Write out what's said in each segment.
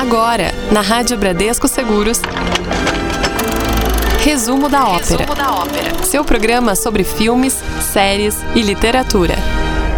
Agora, na Rádio Bradesco Seguros. Resumo da ópera. Resumo da ópera. Seu programa sobre filmes, séries e literatura.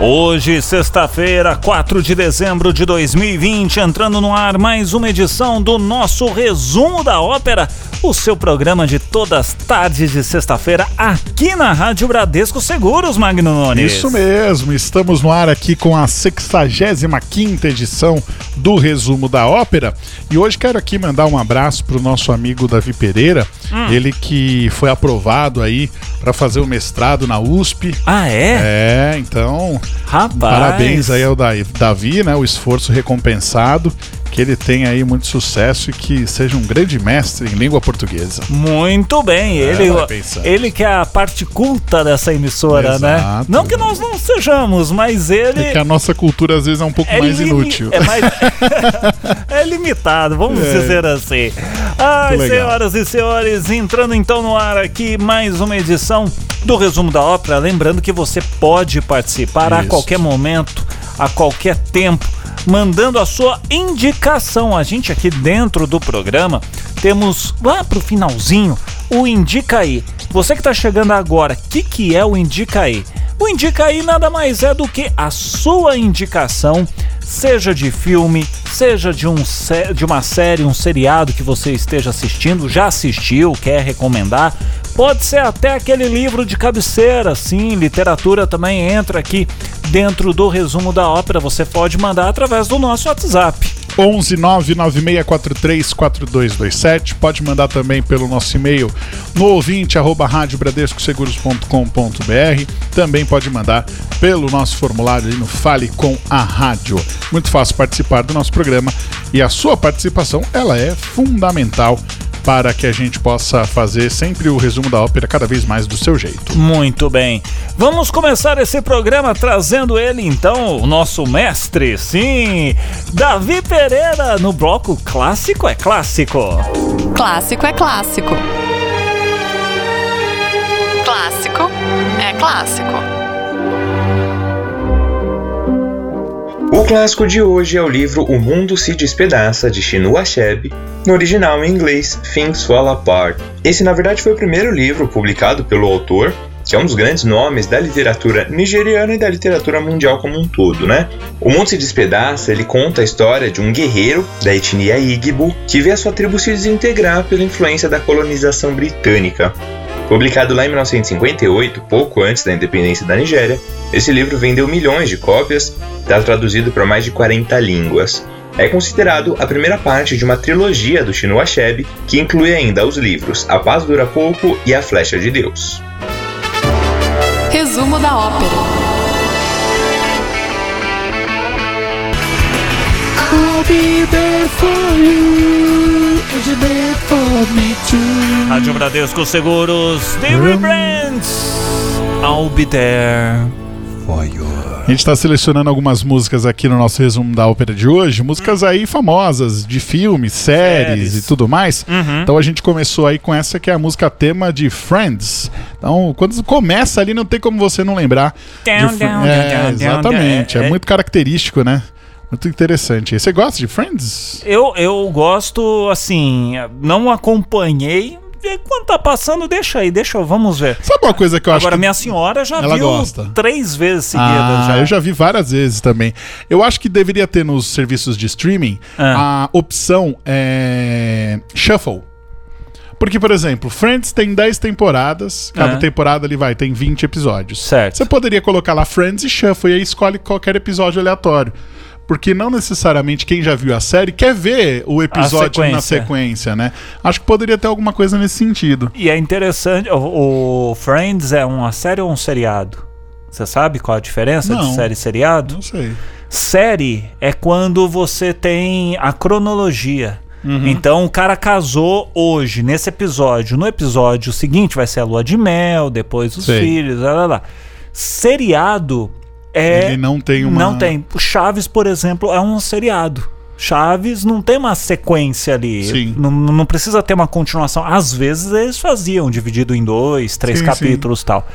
Hoje, sexta-feira, 4 de dezembro de 2020, entrando no ar mais uma edição do nosso Resumo da Ópera, o seu programa de todas as tardes de sexta-feira aqui na Rádio Bradesco Seguros, Magno Nunes. Isso mesmo, estamos no ar aqui com a 65 edição do Resumo da Ópera e hoje quero aqui mandar um abraço para o nosso amigo Davi Pereira, Hum. ele que foi aprovado aí para fazer o mestrado na USP. Ah, é? É, então, Rapaz. parabéns aí ao Da- Davi, né? O esforço recompensado, que ele tenha aí muito sucesso e que seja um grande mestre em língua portuguesa. Muito bem, ele, vai pensando. ele que é a parte culta dessa emissora, né? Exato. Não que nós não sejamos, mas ele. É que a nossa cultura às vezes é um pouco mais limi- inútil. É, mais... é limitado, vamos É. dizer assim. Ai, senhoras e senhores, entrando então no ar aqui mais uma edição do Resumo da Ópera. Lembrando que você pode participar a Isso. qualquer momento, a qualquer tempo, mandando a sua indicação. A gente aqui dentro do programa temos lá pro finalzinho o Indica aí. Você que está chegando agora, o que, que é o Indica aí? O Indica aí nada mais é do que a sua indicação, seja de filme, seja de, um de uma série, um seriado que você esteja assistindo, já assistiu, quer recomendar. Pode ser até aquele livro de cabeceira, sim, literatura também entra aqui dentro do resumo da ópera. Você pode mandar através do nosso WhatsApp. 11 99643 4227. Pode mandar também pelo nosso e-mail no ouvinte arroba radiobradescoseguros.com.br. Também pode mandar pelo nosso formulário ali no Fale com a Rádio. Muito fácil participar do nosso programa e a sua participação ela é fundamental para que a gente possa fazer sempre o resumo da ópera cada vez mais do seu jeito. Muito bem. Vamos começar esse programa trazendo ele então, o nosso mestre, sim, Davi Pereira, no bloco Clássico é Clássico. Clássico é clássico. Clássico é clássico. O clássico de hoje é o livro O Mundo se Despedaça, de Chinua Achebe, no original em inglês Things Fall Apart. Esse, na verdade, foi o primeiro livro publicado pelo autor, que é um dos grandes nomes da literatura nigeriana e da literatura mundial como um todo, né? O Mundo se Despedaça, ele conta a história de um guerreiro da etnia Igbo que vê a sua tribo se desintegrar pela influência da colonização britânica. Publicado lá em 1958, pouco antes da independência da Nigéria, esse livro vendeu milhões de cópias, está traduzido para mais de 40 línguas. É considerado a primeira parte de uma trilogia do Chinua Achebe, que inclui ainda os livros A Paz Dura Pouco e A Flecha de Deus. Resumo da ópera. Rádio Bradesco Seguros, The Rebrands, I'll be there for you. A gente está selecionando algumas músicas aqui no nosso resumo da ópera de hoje, músicas aí famosas de filmes, séries, Séries. e tudo mais. Então a gente começou aí com essa que é a música tema de Friends. Então, quando começa ali, não tem como você não lembrar. Down, down, é, down, down, exatamente, down. é, É- muito característico, né? Muito interessante. Você gosta de Friends? Eu, eu gosto, assim, não acompanhei. E Quando tá passando, deixa aí, deixa eu, vamos ver. Sabe uma coisa que eu acho Agora, minha senhora já Ela viu gosta. três vezes seguidas. Ah, já. eu já vi várias vezes também. Eu acho que deveria ter nos serviços de streaming Ah. a opção é, Shuffle. Porque, por exemplo, Friends tem 10 temporadas, cada Ah. temporada ele vai, tem 20 episódios. Certo. Você poderia colocar lá Friends e Shuffle e aí escolhe qualquer episódio aleatório. Porque não necessariamente quem já viu a série quer ver o episódio na sequência. sequência, né? Acho que poderia ter alguma coisa nesse sentido. E é interessante, o, o Friends é uma série ou um seriado? Você sabe qual a diferença Não. de série e seriado? Não sei. Série é quando você tem a cronologia. Uhum. Então o cara casou hoje, nesse episódio. No episódio seguinte vai ser a lua de mel, depois os Sei. filhos, lá, lá, lá. Seriado é. Ele não tem uma- Não tem. O Chaves, por exemplo, é um seriado. Chaves não tem uma sequência ali. Sim. Não, não precisa ter uma continuação. Às vezes eles faziam, dividido em dois, três Sim, capítulos e tal.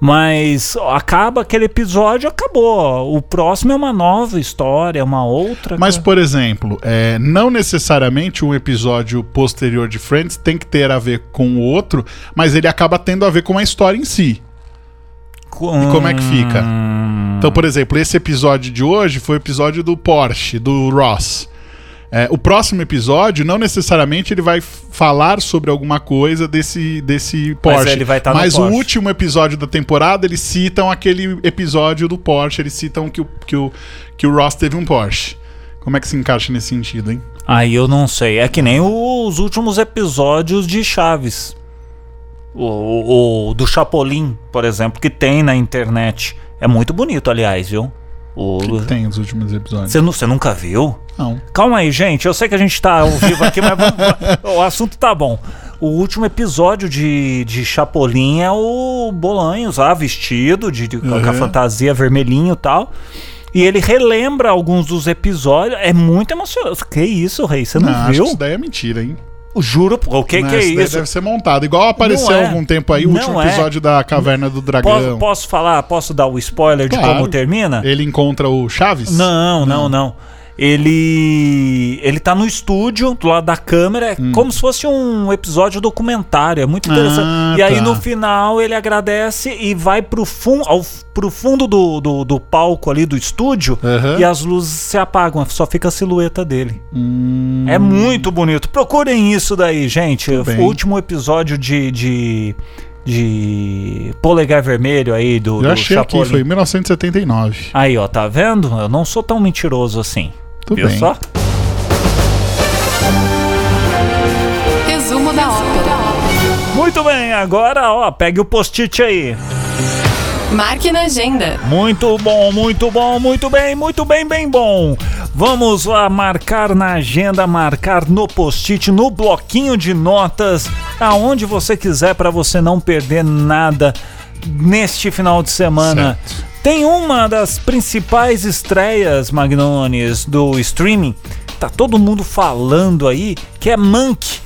Mas acaba aquele episódio, acabou. O próximo é uma nova história, uma outra. Mas, por exemplo, é, não necessariamente um episódio posterior de Friends tem que ter a ver com o outro, mas ele acaba tendo a ver com a história em si. E como é que fica? Então, por exemplo, esse episódio de hoje foi o episódio do Porsche, do Ross. É, o próximo episódio, não necessariamente ele vai falar sobre alguma coisa desse, desse Porsche. ele vai tá Mas o Porsche. último episódio da temporada, eles citam aquele episódio do Porsche, eles citam que o, que o, que o Ross teve um Porsche. Como é que se encaixa nesse sentido, hein? Aí eu não sei. É que nem os últimos episódios de Chaves. O, o- o do Chapolin, por exemplo, que tem na internet. É muito bonito, aliás, viu? O, O que tem os últimos episódios? você, nu- você nunca viu? Não. Calma aí, gente. Eu sei que a gente tá ao vivo aqui, mas vamos- o assunto tá bom. O último episódio de, de Chapolin é o Bolanhos lá, vestido, de, de- com a Uhum. fantasia vermelhinho e tal. E ele relembra alguns dos episódios. É muito emocionante. Que isso, Rei? Você não, Não, viu? que isso daí é mentira, hein? Juro, o que, Não, que é isso? Deve ser montado. Igual apareceu Não é. há algum tempo aí o Não último é. episódio da Caverna do Posso, Dragão. posso falar? Posso dar o spoiler de Claro. como termina? Ele encontra o Chaves? Não, não, não. Ele ele tá no estúdio, do lado da câmera, é como se fosse um episódio documentário, é muito interessante. Hum. Ah, e aí tá. no final ele agradece e vai pro, fun ao, pro fundo do, do, do palco ali do estúdio Aham. e as luzes se apagam, só fica a silhueta dele. Hum, É muito bonito. Procurem isso daí, gente. O último episódio de, de, de Polegar Vermelho aí do, eu do achei aqui, foi em 1979. Aí, ó, tá vendo? Eu não sou tão mentiroso assim. Tudo Viu bem. só? Resumo da ópera. Muito bem, agora, ó, pegue o post-it aí. Marque na agenda. Muito bom, muito bom, muito bem, muito bem, bem bom. Vamos lá marcar na agenda, marcar no post-it, no bloquinho de notas, aonde você quiser para você não perder nada neste final de semana. Certo. Tem uma das principais estreias, Magnones, do streaming. Tá todo mundo falando aí que é Monk.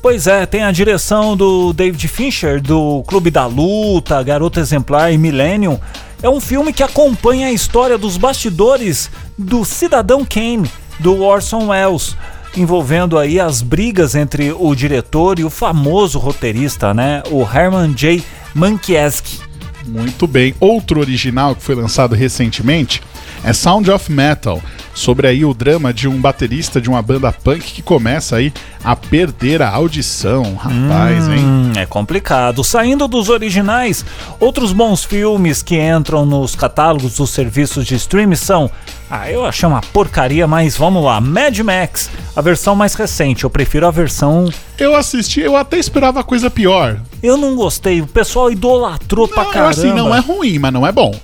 Pois é, tem a direção do David Fincher, do Clube da Luta, Garota Exemplar e Millennium. É um filme que acompanha a história dos bastidores do Cidadão Kane, do Orson Welles, envolvendo aí as brigas entre o diretor e o famoso roteirista, né, o Herman J. Mankiewicz. Muito bem. Outro original que foi lançado recentemente é Sound of Metal, sobre aí o drama de um baterista de uma banda punk que começa aí a perder a audição. Rapaz, hein? Hum, é complicado. Saindo dos originais, outros bons filmes que entram nos catálogos dos serviços de streaming são. Ah, eu achei uma porcaria, mas vamos lá. Mad Max, a versão mais recente. Eu prefiro a versão. Eu assisti, eu até esperava coisa pior. Eu não gostei. O pessoal idolatrou pra Não, caramba. assim, não é ruim, mas não é bom.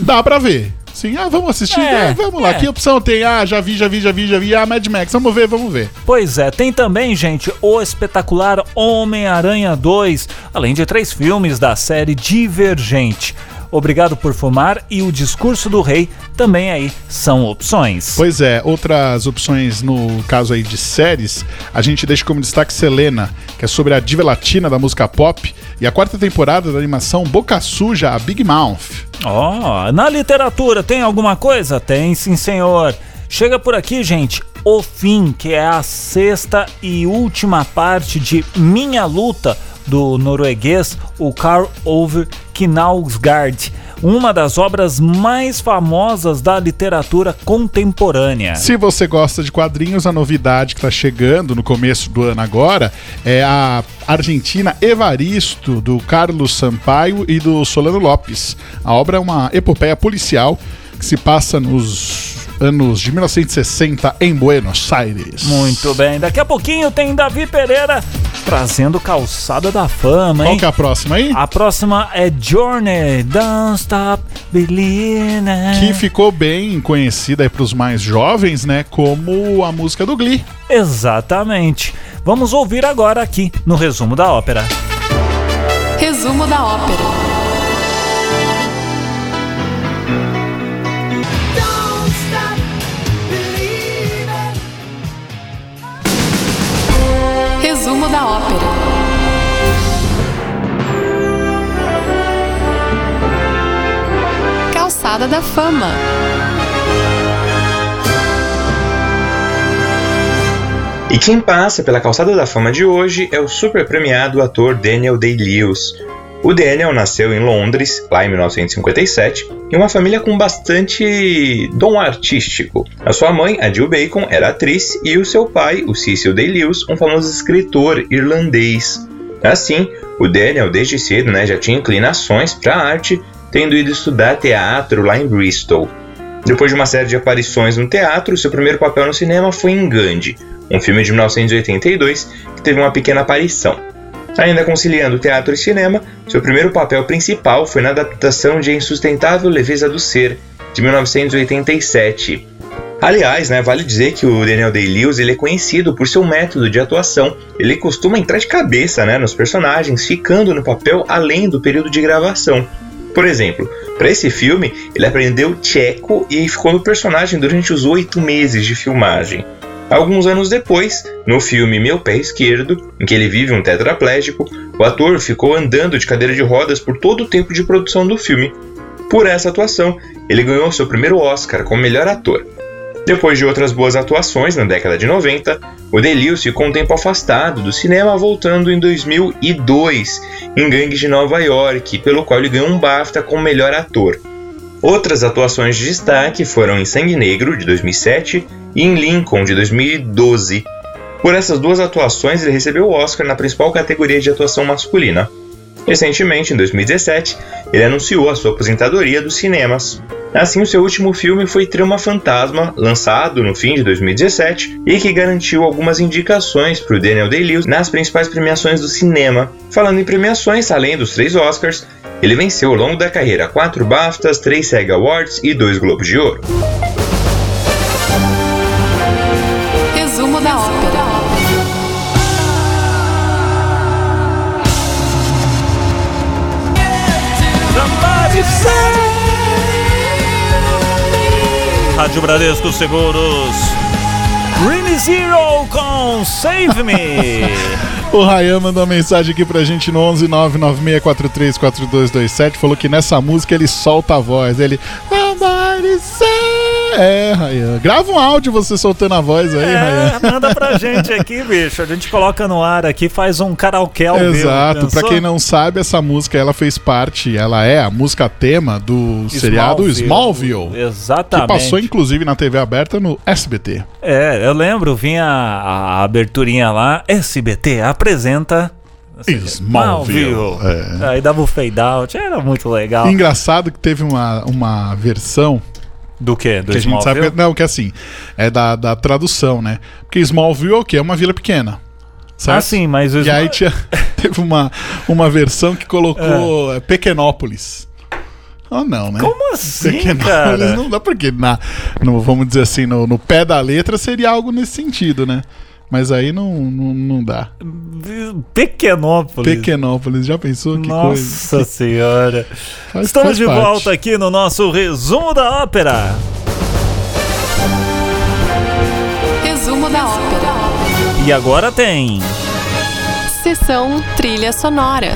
Dá pra ver. Sim, ah, vamos assistir. É, Ah, vamos lá. é. Que opção tem? Ah, já vi, já vi, já vi, já vi. Ah, Mad Max. Vamos ver, vamos ver. Pois é, tem também, gente, o espetacular Homem-Aranha 2, além de três filmes da série Divergente. Obrigado por Fumar e O Discurso do Rei também aí são opções. Pois é, outras opções no caso aí de séries, a gente deixa como destaque Selena, que é sobre a diva latina da música pop, e a quarta temporada da animação Boca Suja, a Big Mouth. Ó, na literatura tem alguma coisa? Tem sim, senhor. Chega por aqui, gente. O Fim, que é a sexta e última parte de Minha Luta, do norueguês, o Karl Ove Knausgaard. Uma das obras mais famosas da literatura contemporânea. Se você gosta de quadrinhos, a novidade que está chegando no começo do ano agora é a Argentina Evaristo, do Carlos Sampaio e do Solano Lopes. A obra é uma epopeia policial que se passa nos anos de 1960 em Buenos Aires. Muito bem, daqui a pouquinho tem Davi Pereira trazendo Calçada da Fama, Qual hein? que é a próxima aí? A próxima é Journey, Don't Stop Believing. Que ficou bem conhecida aí pros mais jovens, né? Como a música do Glee. Exatamente. Vamos ouvir agora aqui no resumo da ópera. Resumo da ópera. Ópera. Calçada da Fama. E quem passa pela Calçada da Fama de hoje é o super premiado ator Daniel Day-Lewis, o Daniel nasceu em Londres, lá em 1957, em uma família com bastante dom artístico. A sua mãe, a Jill Bacon, era atriz e o seu pai, o Cecil Day-Lewis, um famoso escritor irlandês. Assim, o Daniel desde cedo né, já tinha inclinações para a arte, tendo ido estudar teatro lá em Bristol. Depois de uma série de aparições no teatro, seu primeiro papel no cinema foi em Gandhi, um filme de 1982 que teve uma pequena aparição. Ainda conciliando teatro e cinema, seu primeiro papel principal foi na adaptação de Insustentável Leveza do Ser, de 1987. Aliás, né, vale dizer que o Daniel Day-Lewis é conhecido por seu método de atuação. Ele costuma entrar de cabeça né, nos personagens, ficando no papel além do período de gravação. Por exemplo, para esse filme, ele aprendeu tcheco e ficou no personagem durante os oito meses de filmagem. Alguns anos depois, no filme Meu Pé Esquerdo, em que ele vive um tetraplégico, o ator ficou andando de cadeira de rodas por todo o tempo de produção do filme. Por essa atuação, ele ganhou seu primeiro Oscar como melhor ator. Depois de outras boas atuações na década de 90, o Delius ficou um tempo afastado do cinema, voltando em 2002 em Gangues de Nova York, pelo qual ele ganhou um BAFTA como melhor ator. Outras atuações de destaque foram em Sangue Negro, de 2007, e em Lincoln, de 2012. Por essas duas atuações, ele recebeu o Oscar na principal categoria de atuação masculina. Recentemente, em 2017, ele anunciou a sua aposentadoria dos cinemas. Assim, o seu último filme foi Trama Fantasma, lançado no fim de 2017 e que garantiu algumas indicações para o Daniel Day-Lewis nas principais premiações do cinema. Falando em premiações, além dos três Oscars, ele venceu ao longo da carreira quatro BAFTAs, três SEG Awards e dois Globos de Ouro. Rádio Bradesco Seguros. Green Zero com Save Me. O Rayan mandou uma mensagem aqui pra gente no 11 996434227. Falou que nessa música ele solta a voz. Ele. Somebody say. É, Rayan. Grava um áudio você soltando a voz aí, É, Rayan. manda pra gente aqui, bicho. A gente coloca no ar aqui, faz um karaokê ao vivo. Exato. Pra quem não sabe, essa música ela fez parte, ela é a música tema do seriado Smallville. Que Exatamente. passou inclusive na TV aberta no SBT. É, eu lembro, vinha a, a aberturinha lá, SBT apresenta Smallville. É. Aí dava o fade out, era muito legal. Engraçado que teve uma, uma versão Do quê? Do que a gente sabe Smallville? que, não, que assim, é da, da tradução, né? Porque Smallville é o quê? É uma vila pequena. Certo? Ah, sim, mas E aí tinha, teve uma, uma versão que colocou é. Pequenópolis. Oh, não, né? Como assim, Pequenópolis cara? não dá porque na, no, vamos dizer assim, no, no pé da letra seria algo nesse sentido, né? Mas aí não, não, não dá. Pequenópolis. Pequenópolis, já pensou que coisa? Nossa senhora. Faz- Estamos faz de parte. volta aqui no nosso resumo da ópera. Resumo da ópera. E agora tem. Sessão trilha sonora.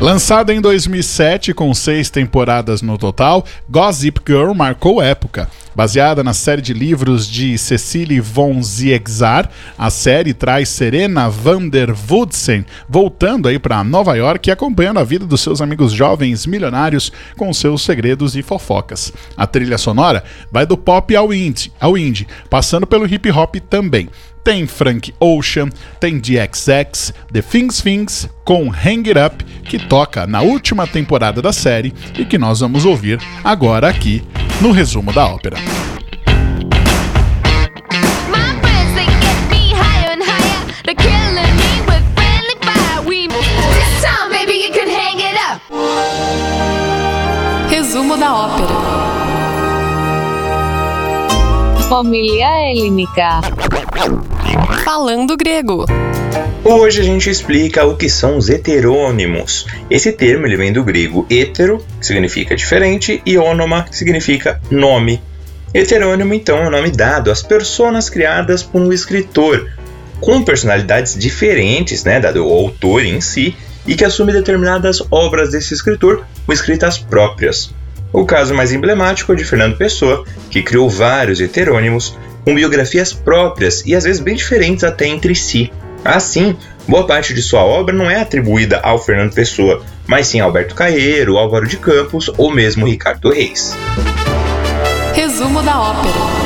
Lançada em 2007 com seis temporadas no total, Gossip Girl marcou época. Baseada na série de livros de Cecily von Ziegzar, a série traz Serena van der Woodsen voltando aí para Nova York e acompanhando a vida dos seus amigos jovens milionários com seus segredos e fofocas. A trilha sonora vai do pop ao indie, ao indie passando pelo hip hop também. Tem Frank Ocean, tem DXX, The Things Things com Hang It Up, que toca na última temporada da série e que nós vamos ouvir agora aqui no resumo da ópera. Família Helênica. Falando grego. Hoje a gente explica o que são os heterônimos. Esse termo ele vem do grego hetero, que significa diferente, e onoma, que significa nome. Heterônimo, então, é o um nome dado às personas criadas por um escritor, com personalidades diferentes, né, dado o autor em si, e que assume determinadas obras desse escritor com escritas próprias. O caso mais emblemático é de Fernando Pessoa, que criou vários heterônimos com biografias próprias e às vezes bem diferentes até entre si. Assim, boa parte de sua obra não é atribuída ao Fernando Pessoa, mas sim a Alberto Caeiro, Álvaro de Campos ou mesmo Ricardo Reis. Resumo da ópera.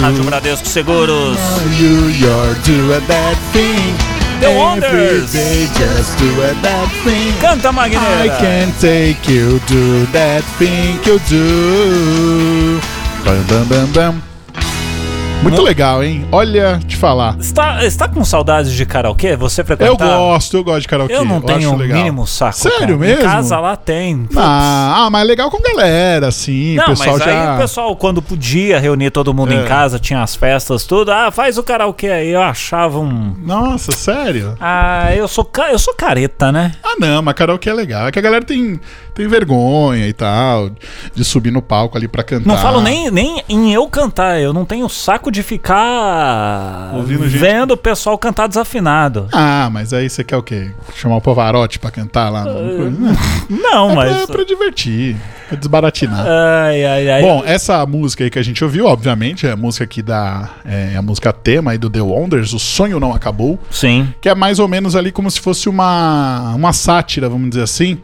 Rádio Bradesco Seguros. You, you're doing that thing. The Wonders. Every day just doing that thing. Canta, I Magneira. can take you do that thing you do. Bam, bam, bam, bam. Muito legal, hein? Olha, te falar. Está, está com saudades de karaokê? Você frequenta? Eu gosto, eu gosto de karaokê. Eu não tenho o mínimo saco. Sério cara. mesmo? Em casa lá tem. Ah, ah, mas é legal com galera, assim. Não, o pessoal mas já. aí o pessoal, quando podia reunir todo mundo É. em casa, tinha as festas, tudo. Ah, faz o karaokê aí. Eu achava um. Nossa, sério? Ah, eu sou, eu sou careta, né? Ah, não, mas karaokê é legal. É que a galera tem, tem vergonha e tal, de subir no palco ali pra cantar. Não falo nem, nem em eu cantar. Eu não tenho saco de ficar Ouvindo gente- vendo o pessoal cantar desafinado. Ah, mas aí você quer o quê? Chamar o Pavarotti pra cantar lá? No... Não, é, mas. pra, é pra divertir, pra desbaratinar. Ai, ai, ai. Bom, essa música aí que a gente ouviu, obviamente, é a música aqui da. É a música tema aí do The Wonders, O Sonho Não Acabou. Sim. que é mais ou menos ali como se fosse uma, uma sátira, vamos dizer assim,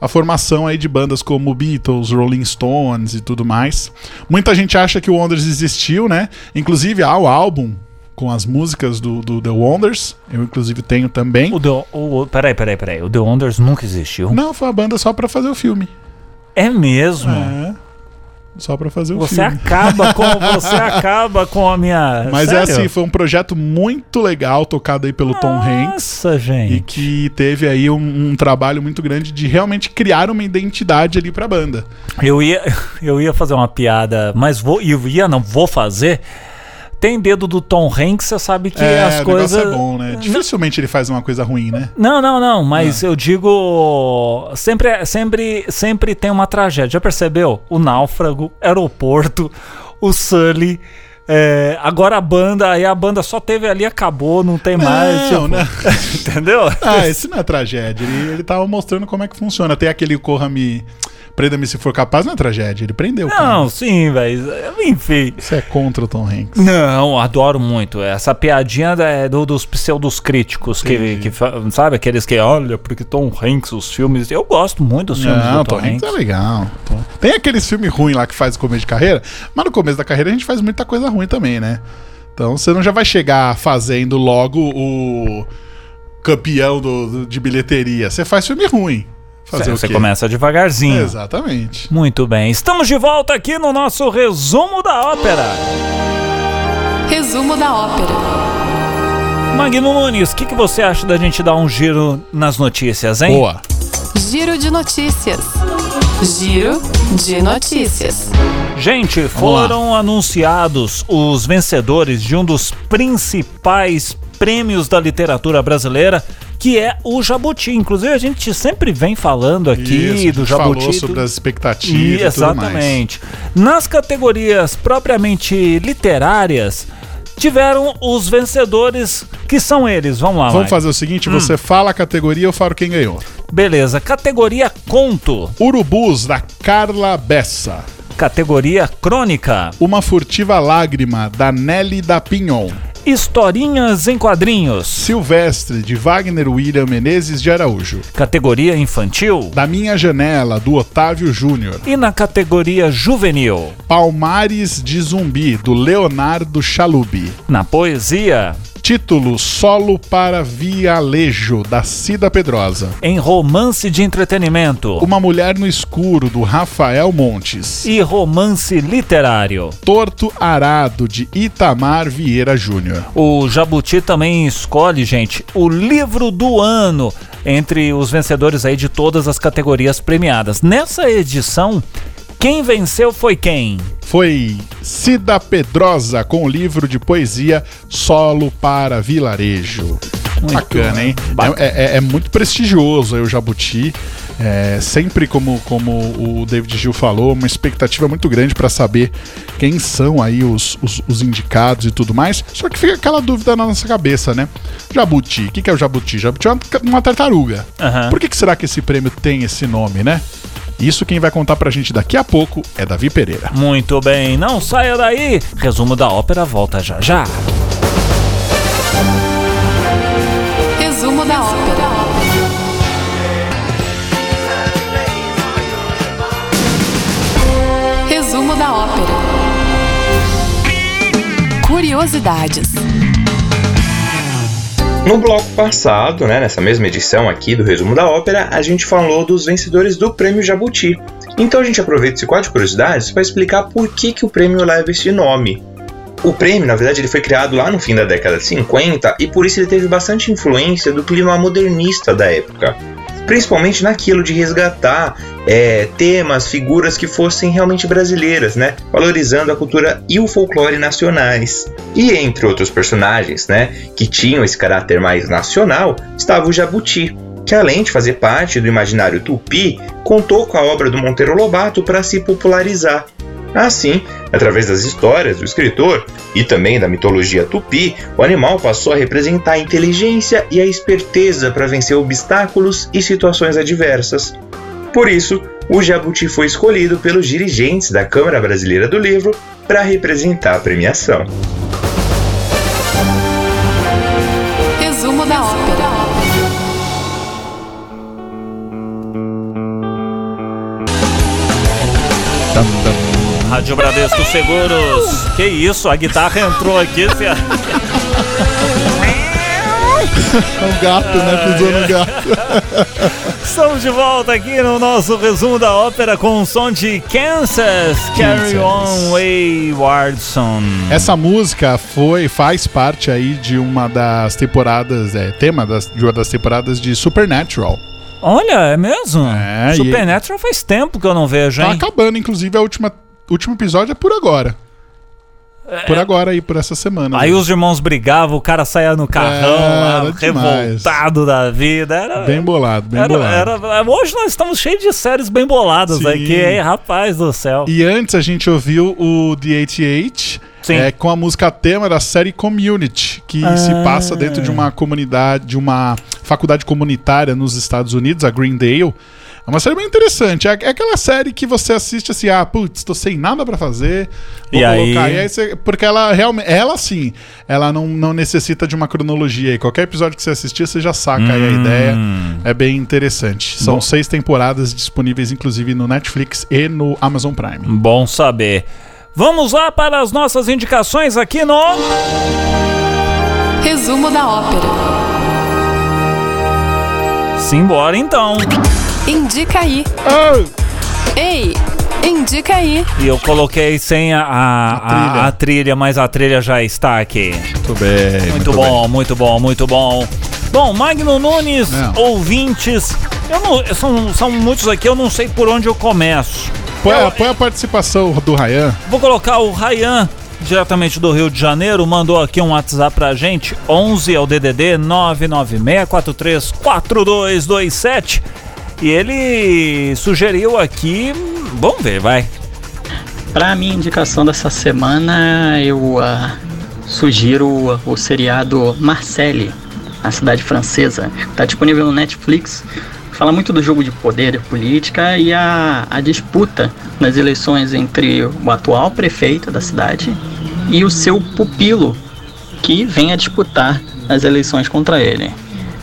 a formação aí de bandas como Beatles, Rolling Stones e tudo mais. Muita gente acha que o Wonders existiu, né? Inclusive há o álbum com as músicas do, do The Wonders, eu inclusive tenho também. O The, o, o- peraí, peraí, peraí. O The Wonders nunca existiu. Não, foi a banda só pra fazer o filme. É mesmo. É. Só pra fazer o Você filme. acaba com você acaba com a minha. Mas é Sério? assim, foi um projeto muito legal tocado aí pelo Tom Hanks. Nossa, E gente. que teve aí um, um trabalho muito grande de realmente criar uma identidade ali pra banda. Eu ia, eu ia fazer uma piada, mas vou, eu ia, não vou fazer. Tem dedo do Tom Hanks, você sabe que é, as o coisas. é bom, né? Dificilmente ele faz uma coisa ruim, né? Não, não, não, mas eu digo. Sempre, sempre, sempre tem uma tragédia. Já percebeu? O náufrago, aeroporto, o Sully. é, agora a banda, aí a banda só teve ali, acabou, não tem mais. Não, tipo, não. Entendeu? Ah, esse não é tragédia. Ele, ele tava mostrando como é que funciona. Tem aquele Corra-me, Prenda-me se for capaz, não é tragédia. Ele prendeu o cara. Não, sim, velho. Enfim. Isso é contra o Tom Hanks. Não, adoro muito. Essa piadinha é do, dos pseudos críticos, que, que sabe, aqueles que, olha, porque Tom Hanks, os filmes. Eu gosto muito dos filmes Não, do Tom Tom, Hanks Hanks. é legal. Tom- Tem aqueles filmes ruins lá que faz começo de carreira, mas no começo da carreira a gente faz muita coisa ruim também, né? Então você não já vai chegar fazendo logo o campeão do, do- de bilheteria. Você faz filme ruim. Fazer o Você quê? começa devagarzinho. Exatamente. Muito bem. Estamos de volta aqui no nosso resumo da ópera. Resumo da ópera. Magno Nunes, o que, que você acha da gente dar um giro nas notícias, hein? Boa. Giro de notícias. Giro de notícias. Gente, foram anunciados os vencedores de um dos principais prêmios da literatura brasileira, que é o Jabuti. Inclusive, a gente sempre vem falando aqui Isso, a gente do Jabuti. falou sobre as expectativas E, exatamente. Nas categorias propriamente literárias, tiveram os vencedores, que são eles. Vamos lá, Vamos Mike. fazer o seguinte, você fala a categoria, eu falo quem ganhou. Beleza. Categoria conto. Urubus, da Carla Bessa. Categoria crônica. Uma furtiva lágrima, da Nelly da Pinhon. Historinhas em quadrinhos. Silvestre, de Wagner William Menezes de Araújo. Categoria infantil. Da Minha Janela, do Otávio Júnior. E na categoria juvenil. Palmares de Zumbi, do Leonardo Chalubi. Na poesia. Título Solo para Vialejo, da Cida Pedrosa. Em romance de entretenimento. Uma Mulher no Escuro, do Rafael Montes. E romance literário. Torto Arado, de Itamar Vieira Júnior. O Jabuti também escolhe, gente, o livro do ano entre os vencedores aí de todas as categorias premiadas. Nessa edição, quem venceu foi quem? Foi Cida Pedrosa com o livro de poesia Solo para Vilarejo. Bacana, hein? bacana. É, é- é muito prestigioso aí o Jabuti. É, sempre, como, como o David Gil falou, uma expectativa muito grande para saber quem são aí os, os, os indicados e tudo mais. Só que fica aquela dúvida na nossa cabeça, né? Jabuti, o que, que é o Jabuti? Jabuti é uma, uma tartaruga. Aham. Por que, que será que esse prêmio tem esse nome, né? Isso quem vai contar pra gente daqui a pouco é Davi Pereira. Muito bem, não saia daí. Resumo da ópera volta já já. Resumo da ópera. Resumo da ópera. Curiosidades. No bloco passado, né, nessa mesma edição aqui do Resumo da Ópera, a gente falou dos vencedores do Prêmio Jabuti. Então a gente aproveita esse quadro de curiosidades para explicar por que, que o prêmio leva esse nome. O prêmio, na verdade, ele foi criado lá no fim da década de 50 e por isso ele teve bastante influência do clima modernista da época. Principalmente naquilo de resgatar é, temas, figuras que fossem realmente brasileiras, né? Valorizando a cultura e o folclore nacionais. E entre outros personagens, né, que tinham esse caráter mais nacional, estava o Jabuti, que além de fazer parte do imaginário tupi, contou com a obra do Monteiro Lobato para se popularizar. Assim, através das histórias do escritor e também da mitologia tupi, o animal passou a representar a inteligência e a esperteza para vencer obstáculos e situações adversas. Por isso, o jabuti foi escolhido pelos dirigentes da Câmara Brasileira do Livro para representar a premiação. Rádio Bradesco Seguros. Que isso, a guitarra entrou aqui. Fia. É um gato, né? Pisou no gato. Estamos de volta aqui no nosso resumo da ópera com o som de Kansas. Carry on Waywardson. Essa música foi, faz parte aí de uma das temporadas, é, tema das, de uma das temporadas de Supernatural. Olha, é mesmo? É, e- Supernatural faz tempo que eu não vejo, Tá hein? acabando, inclusive, a última, último episódio é por agora. Por agora aí, por essa semana. Aí os irmãos brigavam, o cara saía no carrão, lá, Era demais. revoltado da vida. Era, Bem bolado, bem era, bolado. era- hoje nós estamos cheios de séries bem boladas Sim. aqui, hein? Rapaz do céu. E antes a gente ouviu o The 88 Sim. é, com a música tema da série Community, que se Ah. passa dentro de uma comunidade, de uma faculdade comunitária nos Estados Unidos, a Greendale. É uma série bem interessante. É é aquela série que você assiste assim, ah, putz, tô sem nada pra fazer. Vou E aí? colocar. E aí você- porque ela realmente. Ela sim, ela não, não necessita de uma cronologia. E qualquer episódio que você assistir, você já saca aí a Hum. ideia. É bem interessante. São Bom. seis temporadas disponíveis, inclusive, no Netflix e no Amazon Prime. Bom saber. Vamos lá para as nossas indicações aqui no. Resumo da ópera. Simbora então. Indica aí. Ei, indica aí. E eu coloquei sem a, a, a- trilha. a trilha, mas a trilha já está aqui. Muito bem. Muito, bom, muito bom, muito bom. Bom, Magno Nunes, Não. ouvintes. Eu não, são, são muitos aqui, eu não sei por onde eu começo. Põe, a- põe a participação do Ryan. Vou colocar o Rayan, diretamente do Rio de Janeiro, mandou aqui um WhatsApp pra gente, 11 é o DDD 996434227. E ele sugeriu aqui, vamos ver, vai. Para minha indicação dessa semana, eu ah, sugiro o, seriado Marseille, a cidade francesa. Está disponível no Netflix. Fala muito do jogo de poder e política e a, a disputa nas eleições entre o atual prefeito da cidade e o seu pupilo, que vem a disputar as eleições contra ele.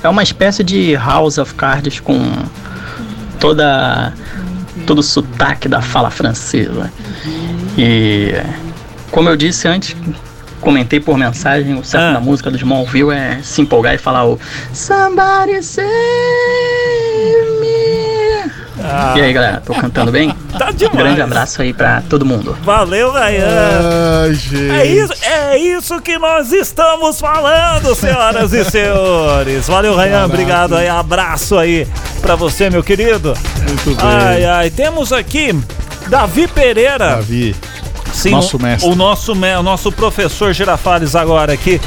É uma espécie de House of Cards com toda todo o sotaque da fala francesa. E como eu disse antes, comentei por mensagem, o certo Ah. da música do Smallville é se empolgar e falar o Somebody me. E aí, galera, tô cantando bem? Tá Um demais. grande abraço aí pra todo mundo. Valeu, Rayan. Ai, gente. É isso, é isso que nós estamos falando, senhoras e senhores. Valeu, Rayan. Caraca. Obrigado aí. Abraço aí pra você, meu querido. Muito bem. Ai, ai. Temos aqui Davi Pereira. Davi. Sim, Nosso o, mestre. O nosso, o nosso professor Girafales agora aqui.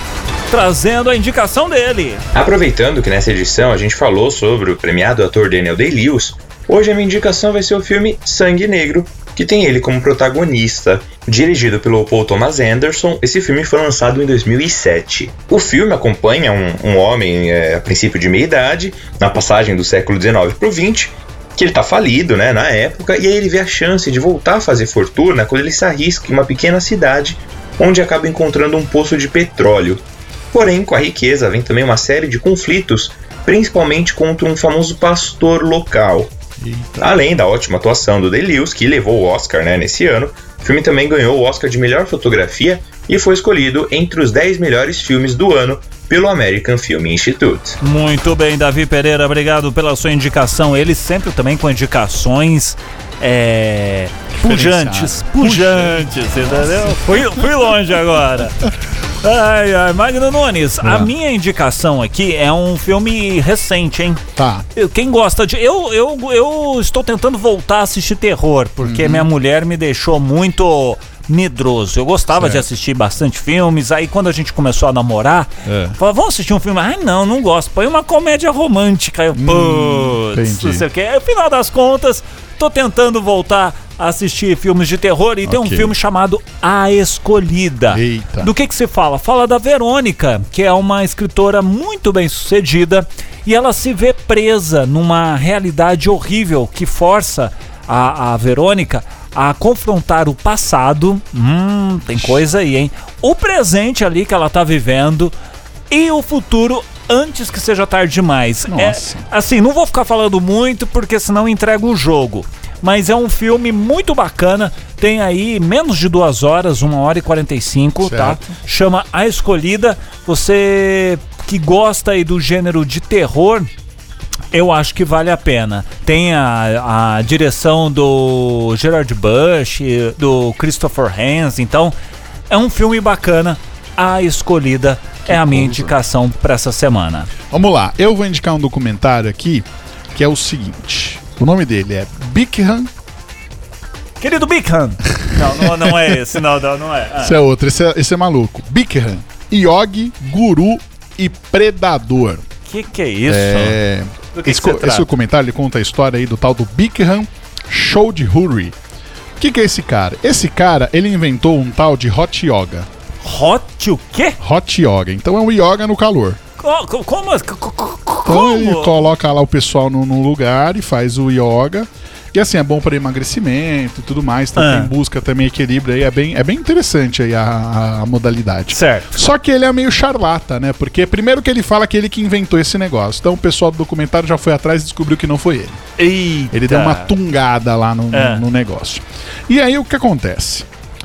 trazendo a indicação dele. Aproveitando que nessa edição a gente falou sobre o premiado ator Daniel Day-Lewis, hoje a minha indicação vai ser o filme Sangue Negro, que tem ele como protagonista. Dirigido pelo Paul Thomas Anderson, esse filme foi lançado em 2007. O filme acompanha um, um homem é, a princípio de meia idade, na passagem do século XIX para o XX, que ele tá falido, né, na época, e aí ele vê a chance de voltar a fazer fortuna quando ele se arrisca em uma pequena cidade, onde acaba encontrando um poço de petróleo. Porém, com a riqueza vem também uma série de conflitos, principalmente contra um famoso pastor local. Além da ótima atuação do Day-Lewis, que levou o Oscar né, nesse ano, o filme também ganhou o Oscar de melhor fotografia e foi escolhido entre os 10 melhores filmes do ano pelo American Film Institute. Muito bem, Davi Pereira, obrigado pela sua indicação. Ele sempre também com indicações é, pujantes, pujantes, entendeu? Fui, fui longe agora. Ai, ai, Magno Nunes, a Ah. minha indicação aqui é um filme recente, hein? Tá. Eu- Quem gosta de. Eu, eu, eu estou tentando voltar a assistir terror, porque Uhum. minha mulher me deixou muito medroso. Eu gostava de Certo. assistir bastante filmes, aí quando a gente começou a namorar, É. falava, vamos assistir um filme? Ai, não, não gosto. Põe uma comédia romântica. Eu, putz, entendi. não sei o quê. Aí, No final das contas, tô tentando voltar a assistir filmes de terror e tem um filme chamado A Escolhida. Eita. Do que que se fala? Fala da Verônica, que é uma escritora muito bem sucedida e ela se vê presa numa realidade horrível que força a, a Verônica a confrontar o passado. Hum, tem coisa aí, hein? O presente ali que ela tá vivendo e o futuro antes que seja tarde demais. Nossa. É, assim, não vou ficar falando muito porque senão entrega o jogo. Mas é um filme muito bacana. Tem aí menos de duas horas, uma hora e 45, tá? Certo. Chama A Escolhida. Você que gosta aí do gênero de terror, eu acho que vale a pena. Tem a, a direção do Gerard Bush, do Christopher Hans, então é um filme bacana. A Escolhida é a minha indicação para essa semana. Vamos lá, eu vou indicar um documentário aqui que é o seguinte. O nome dele é Bikram. Querido Bickham. Não, não, não é esse, não, não, não é. Ah. Esse é outro, esse é, esse é maluco. Bikram, Yogi, Guru e Predador. Que que é isso? É, que esse, que esse documentário ele conta a história aí do tal do Bikram Show de Hurry. O que, que é esse cara? Esse cara, ele inventou um tal de Hot Yoga. Hot o quê? Hot Yoga. Então é um yoga no calor. Co- co- Como? co- co- co- Então ele Como? coloca lá o pessoal no lugar e faz o yoga. E assim, é bom para emagrecimento e tudo mais. Então Ah. quem busca também equilíbrio aí é bem, é bem interessante aí a, a- modalidade. Certo. Só que ele é meio charlata, né? Porque primeiro que ele fala que ele que inventou esse negócio. Então o pessoal do documentário já foi atrás e descobriu que não foi ele. Eita. Ele deu uma tungada lá no, no- É. no negócio. E aí o que acontece?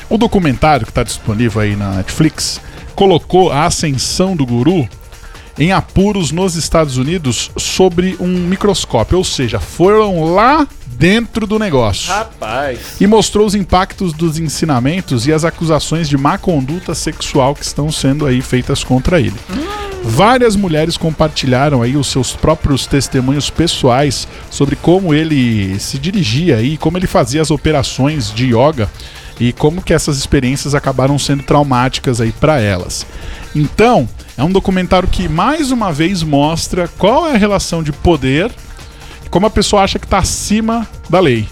O documentário que está disponível aí na Netflix colocou a ascensão do guru em apuros nos Estados Unidos sobre um microscópio, ou seja, foram lá dentro do negócio. Rapaz. E mostrou os impactos dos ensinamentos e as acusações de má conduta sexual que estão sendo aí feitas contra ele. Várias mulheres compartilharam aí os seus próprios testemunhos pessoais sobre como ele se dirigia aí, como ele fazia as operações de yoga e como que essas experiências acabaram sendo traumáticas aí para elas. Então, é um documentário que mais uma vez mostra qual é a relação de poder e como a pessoa acha que está acima da lei.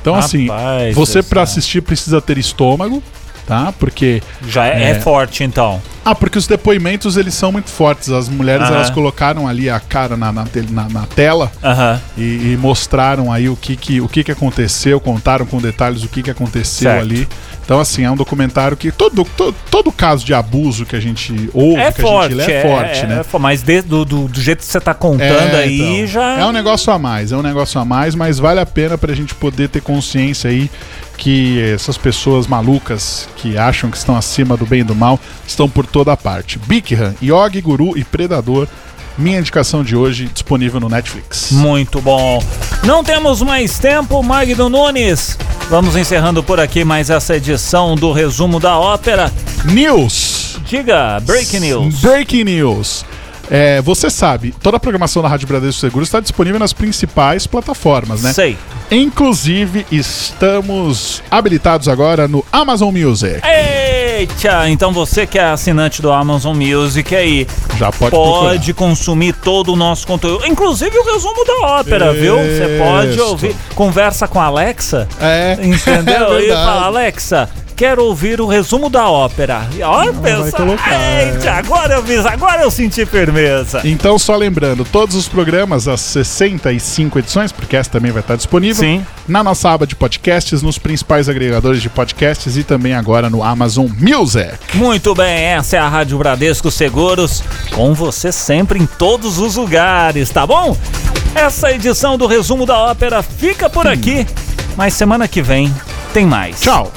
Então, assim, Rapaz você do para assistir precisa ter estômago, tá? Porque Já é, é É. forte, então. Ah, porque os depoimentos eles são muito fortes. As mulheres Aham. elas colocaram ali a cara na, na, na- na tela Aham. e, e mostraram aí o que que, o que que aconteceu, contaram com detalhes o que que aconteceu Certo. ali. Então, assim, é um documentário que todo, todo, todo caso de abuso que a gente ouve, É que forte, a gente lê, é, forte, né? é mas de- do, do, do jeito que você tá contando É, aí, então. já. É um negócio a mais, é um negócio a mais, mas vale a pena pra gente poder ter consciência aí que essas pessoas malucas que acham que estão acima do bem e do mal estão por toda parte. Bikram, Yogi, Guru e Predador. Minha indicação de hoje disponível no Netflix. Muito bom. Não temos mais tempo, Magno Nunes. Vamos encerrando por aqui mais essa edição do resumo da ópera. News. Diga, breaking news. Breaking news. É, você sabe, toda a programação da Rádio Bradesco Seguro está disponível nas principais plataformas, né? Sei. Inclusive, estamos habilitados agora no Amazon Music. Eita, então você que é assinante do Amazon Music aí, Já pode pode consumir todo o nosso conteúdo, inclusive o resumo da ópera, viu? Você pode Isso. ouvir, conversa com a Alexa, É. entendeu? É e fala, Alexa, quero ouvir o resumo da ópera. E olha, é. eita, agora eu fiz, agora eu senti firmeza. Então, só lembrando, todos os programas, as 65 edições, porque essa também vai estar disponível, Sim. na nossa aba de podcasts, nos principais agregadores de podcasts e também agora no Amazon Music. Muito bem, essa é a Rádio Bradesco Seguros, com você sempre em todos os lugares, tá bom? Essa edição do resumo da ópera fica por aqui, mas semana que vem tem mais. Tchau!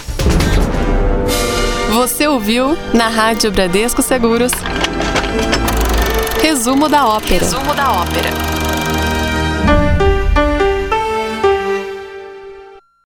Você ouviu na Rádio Bradesco Seguros. Resumo da ópera. Resumo da ópera.